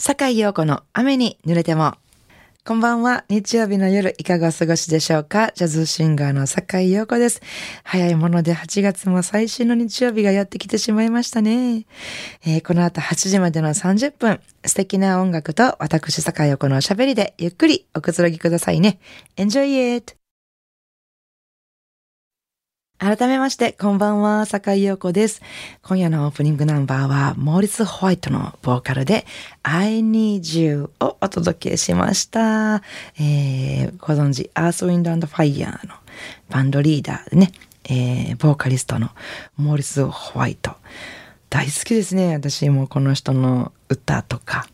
坂井陽子の雨に濡れても。こんばんは。日曜日の夜、いかがお過ごしでしょうか？ジャズシンガーの坂井陽子です。早いもので8月も最新の日曜日がやってきてしまいましたね。えー、この後8時までの30分、素敵な音楽と私坂井陽子のおしゃべりでゆっくりおくつろぎくださいね。Enjoy it! 改めまして、こんばんは、坂井陽子です。今夜のオープニングナンバーは、モーリス・ホワイトのボーカルで、I Need You をお届けしました。えー、ご存知、アース・ウィンド・アンド・ファイヤーのバンドリーダーでね、えー、ボーカリストのモーリス・ホワイト。大好きですね。私もこの人の歌とか。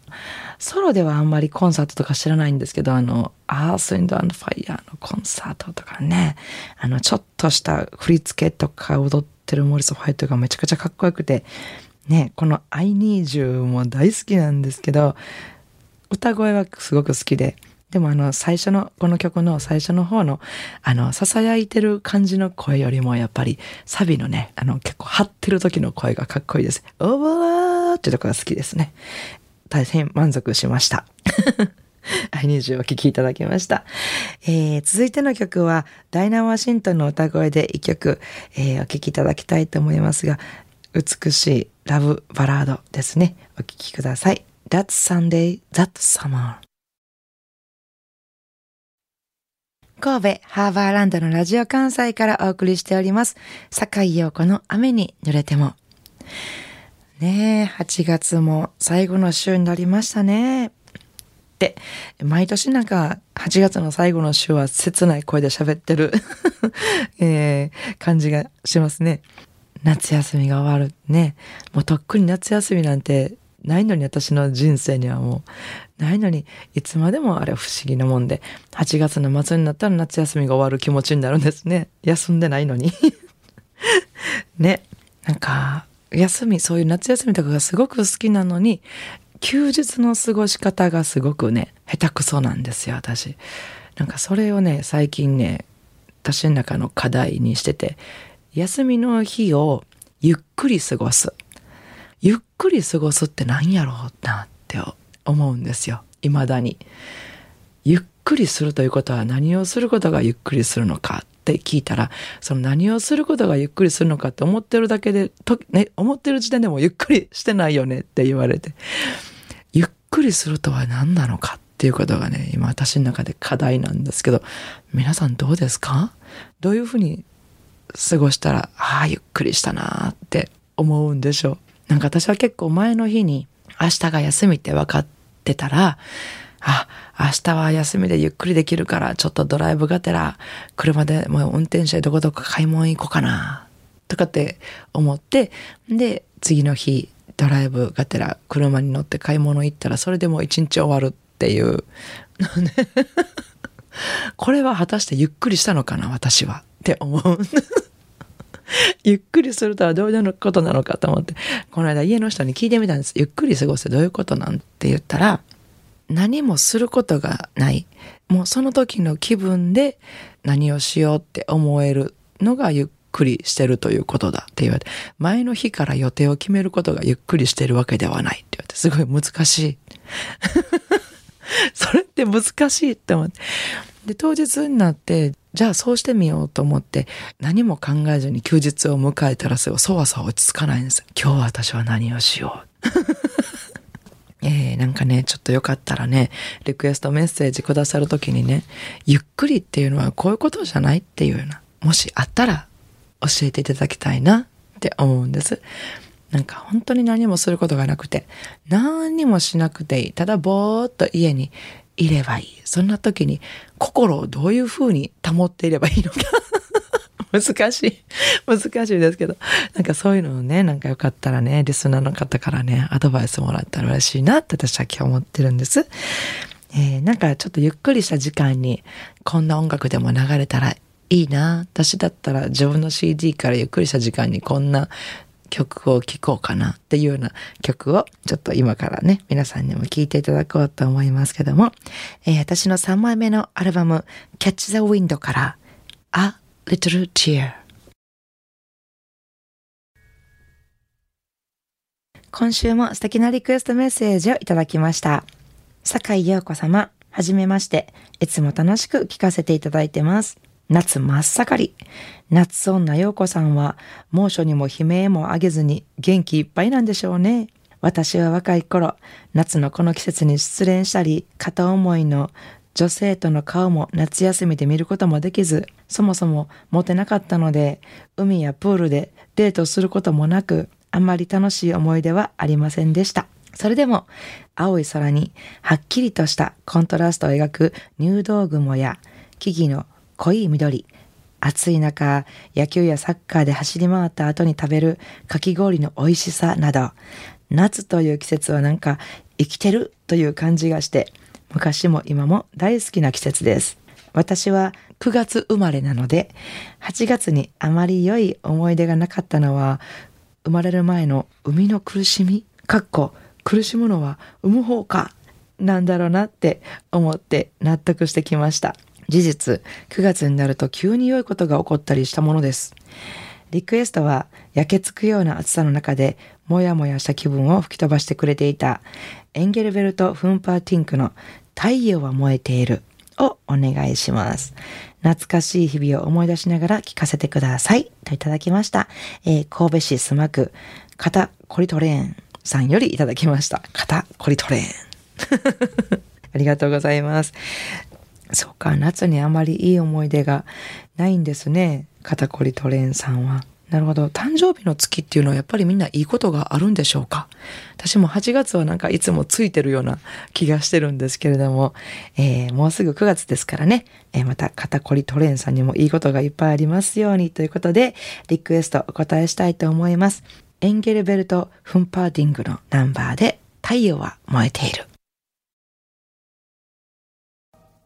ソロではあんまりコンサートとか知らないんですけど、あの、アース・ウィンド・アンド・ファイヤーのコンサートとかね、あの、ちょっとした振り付けとか踊ってるモリス・ファイトがめちゃくちゃかっこよくて、ね、この I Need You も大好きなんですけど、歌声はすごく好きで、でもあの最初の、この曲の最初の方の、あの、囁いてる感じの声よりもやっぱりサビのね、あの結構張ってる時の声がかっこいいです。オーバーってとこが好きですね。大変満足しました。I need you お聴きいただきました。えー、続いての曲は、ダイナ・ワシントンの歌声で一曲、えー、お聴きいただきたいと思いますが、美しいラブバラードですね。お聴きください。That Sunday, That Summer 神戸ハーバーランドのラジオ関西からお送りしております。坂井陽子の雨に濡れても。ねえ、8月も最後の週になりましたね。で、毎年なんか8月の最後の週は切ない声で喋ってる えー、感じがしますね。夏休みが終わる。ね。もうとっくに夏休みなんてないのに私の人生にはもうないのにいつまでもあれ不思議なもんで8月の末になったら夏休みが終わる気持ちになるんですね。休んでないのに ね。なんか休み、そういう夏休みとかがすごく好きなのに、休日の過ごし方がすごくね、下手くそなんですよ、私。なんかそれをね、最近ね、私の中の課題にしてて、休みの日をゆっくり過ごす。ゆっくり過ごすって何やろうなって思うんですよ。未だに。ゆっくりするということは何をすることがゆっくりするのかって聞いたら、その何をすることがゆっくりするのかって思ってるだけで、とね、思ってる時点でもゆっくりしてないよねって言われて、ゆっくりするとは何なのかっていうことがね、今私の中で課題なんですけど、皆さんどうですか？どういうふうに過ごしたら、ああ、ゆっくりしたなって思うんでしょう。なんか私は結構前の日に明日が休みって分かってたら、あ、明日は休みでゆっくりできるから、ちょっとドライブがてら、車でもう運転してどこどこ買い物行こうかな、とかって思って、で、次の日、ドライブがてら車に乗って買い物行ったら、それでもう一日終わるっていう。これは果たしてゆっくりしたのかな、私は。って思う。ゆっくりするとはどういうことなのかと思って、この間家の人に聞いてみたんです。ゆっくり過ごすどういうことなん？て言ったら、何もすることがない。もうその時の気分で何をしようって思えるのがゆっくりしてるということだって言われて、前の日から予定を決めることがゆっくりしてるわけではないって言われて、すごい難しい。それって難しいって思って。で、当日になって、じゃあそうしてみようと思って、何も考えずに休日を迎えたらすぐそわそわ落ち着かないんです。今日私は何をしよう。えー、なんかね、ちょっとよかったらね、リクエストメッセージくださるときにね、ゆっくりっていうのはこういうことじゃないっていうような、もしあったら教えていただきたいなって思うんです。なんか本当に何もすることがなくて、何にもしなくていい。ただぼーっと家にいればいい。そんな時に心をどういうふうに保っていればいいのか 難しい。難しいですけど。なんかそういうのをね、なんかよかったらね、リスナーの方からね、アドバイスもらったら嬉しいなって私は今日思ってるんです。えー、なんかちょっとゆっくりした時間に、こんな音楽でも流れたらいいな。私だったら自分の CD からゆっくりした時間にこんな曲を聴こうかなっていうような曲をちょっと今からね、皆さんにも聴いていただこうと思いますけども、えー、私の3枚目のアルバム Catch the Wind から A Little Tear 今週も素敵なリクエストメッセージをいただきました。坂井陽子様、はじめまして。いつも楽しく聞かせていただいてます。夏真っ盛り。夏女陽子さんは猛暑にも悲鳴も上げずに元気いっぱいなんでしょうね。私は若い頃、夏のこの季節に失恋したり、片思いの女性との顔も夏休みで見ることもできず、そもそもモテなかったので、海やプールでデートすることもなく、あんまり楽しい思い出はありませんでした。それでも、青い空にはっきりとしたコントラストを描く入道雲や木々の濃い緑、暑い中、野球やサッカーで走り回った後に食べるかき氷の美味しさなど、夏という季節はなんか生きてるという感じがして、昔も今も大好きな季節です。私は9月生まれなので、8月にあまり良い思い出がなかったのは、生まれる前の生みの苦しみ、かっこ苦しむのは産む方か、なんだろうなって思って納得してきました。事実、9月になると急に良いことが起こったりしたものです。リクエストは焼けつくような暑さの中でもやもやした気分を吹き飛ばしてくれていたエンゲルベルト・フンパーティンクの太陽は燃えているをお願いします。懐かしい日々を思い出しながら聞かせてください。といただきました。えー、神戸市須磨区、肩コリトレーンさんよりいただきました。肩コリトレーン。ありがとうございます。そうか、夏にあまりいい思い出がないんですね。肩こりトレーンさんは。なるほど。誕生日の月っていうのはやっぱりみんないいことがあるんでしょうか？私も8月はなんかいつもついてるような気がしてるんですけれども、えー、もうすぐ9月ですからね、えー、また肩こりトレーンさんにもいいことがいっぱいありますようにということで、リクエストお答えしたいと思います。エンゲルベルト・フンパーディングのナンバーで太陽は燃えている。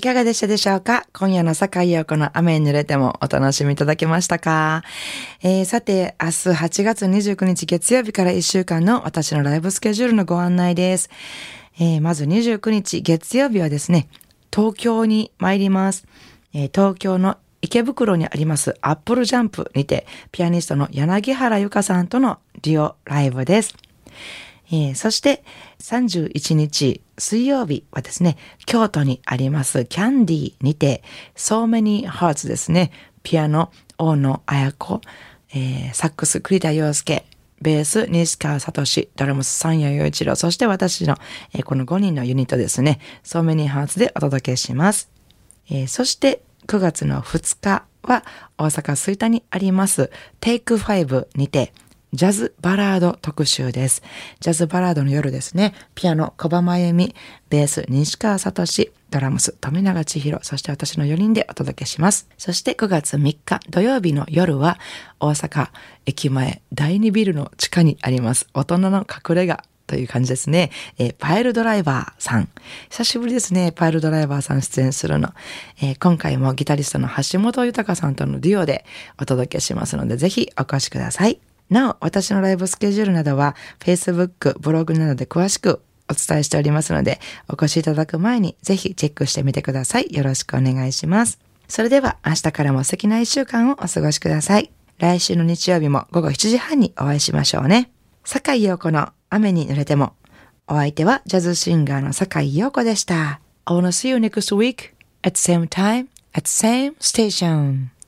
いかがでしたでしょうか？今夜の坂井陽子の雨に濡れてもお楽しみいただけましたか、えー、さて、明日8月29日月曜日から1週間の私のライブスケジュールのご案内です。えー、まず29日月曜日はですね、東京に参ります。えー、東京の池袋にありますアップルジャンプにて、ピアニストの柳原由香さんとのデュオライブです。えー、そして31日水曜日はですね、京都にありますキャンディーにて、So Many Hearts ですね、ピアノ、大野彩子、えー、サックス、栗田洋介、ベース、西川聡、ドラムス、三谷洋一郎、そして私の、えー、この5人のユニットですね、So Many Hearts でお届けします。えー、そして9月の2日は大阪吹田にあります Take 5にて、ジャズバラード特集です。ジャズバラードの夜ですね。ピアノ、小葉真由美、ベース、西川聡、ドラムス、富永千尋、そして私の4人でお届けします。そして9月3日土曜日の夜は大阪駅前第2ビルの地下にあります大人の隠れ家という感じですね。えー、パイルドライバーさん。久しぶりですね。パイルドライバーさん出演するの。えー、今回もギタリストの橋本豊さんとのデュオでお届けしますので、ぜひお越しください。なお、私のライブスケジュールなどは、Facebook、ブログなどで詳しくお伝えしておりますので、お越しいただく前にぜひチェックしてみてください。よろしくお願いします。それでは明日からも素敵な一週間をお過ごしください。来週の日曜日も午後7時半にお会いしましょうね。坂井陽子の雨に濡れても。お相手はジャズシンガーの坂井陽子でした。I wanna see you next week at same time at same station.